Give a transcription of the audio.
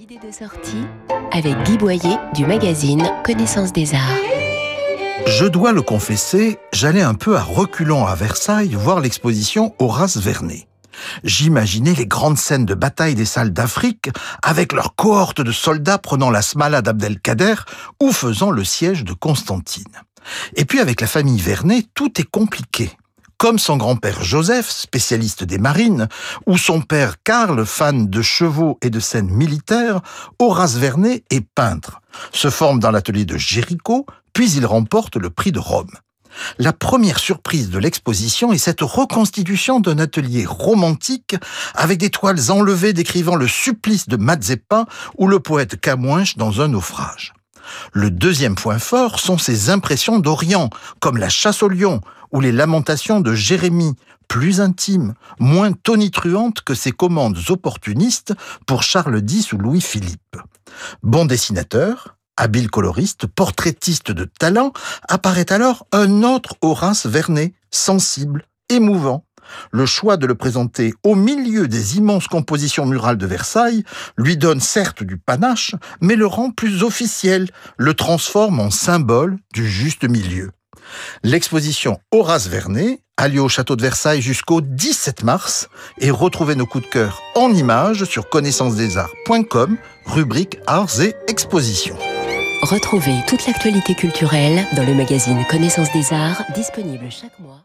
idées de sortie avec Guy Boyer du magazine Connaissance des Arts. Je dois le confesser, j'allais un peu à reculons à Versailles voir l'exposition Horace Vernet. J'imaginais les grandes scènes de bataille des salles d'Afrique avec leurs cohortes de soldats prenant la smala d'Abdelkader ou faisant le siège de Constantine. Et puis avec la famille Vernet, tout est compliqué comme son grand-père Joseph, spécialiste des marines, ou son père Karl, fan de chevaux et de scènes militaires, Horace Vernet est peintre, se forme dans l'atelier de Géricault, puis il remporte le prix de Rome. La première surprise de l'exposition est cette reconstitution d'un atelier romantique avec des toiles enlevées décrivant le supplice de Mazepin ou le poète Camouinche dans un naufrage. Le deuxième point fort sont ses impressions d'Orient, comme la chasse au lion ou les lamentations de Jérémie, plus intimes, moins tonitruantes que ses commandes opportunistes pour Charles X ou Louis-Philippe. Bon dessinateur, habile coloriste, portraitiste de talent, apparaît alors un autre Horace Vernet, sensible, émouvant, le choix de le présenter au milieu des immenses compositions murales de Versailles lui donne certes du panache, mais le rend plus officiel, le transforme en symbole du juste milieu. L'exposition Horace Vernet a lieu au château de Versailles jusqu'au 17 mars et retrouvez nos coups de cœur en images sur connaissancesdesarts.com, rubrique Arts et Expositions. Retrouvez toute l'actualité culturelle dans le magazine Connaissance des Arts, disponible chaque mois.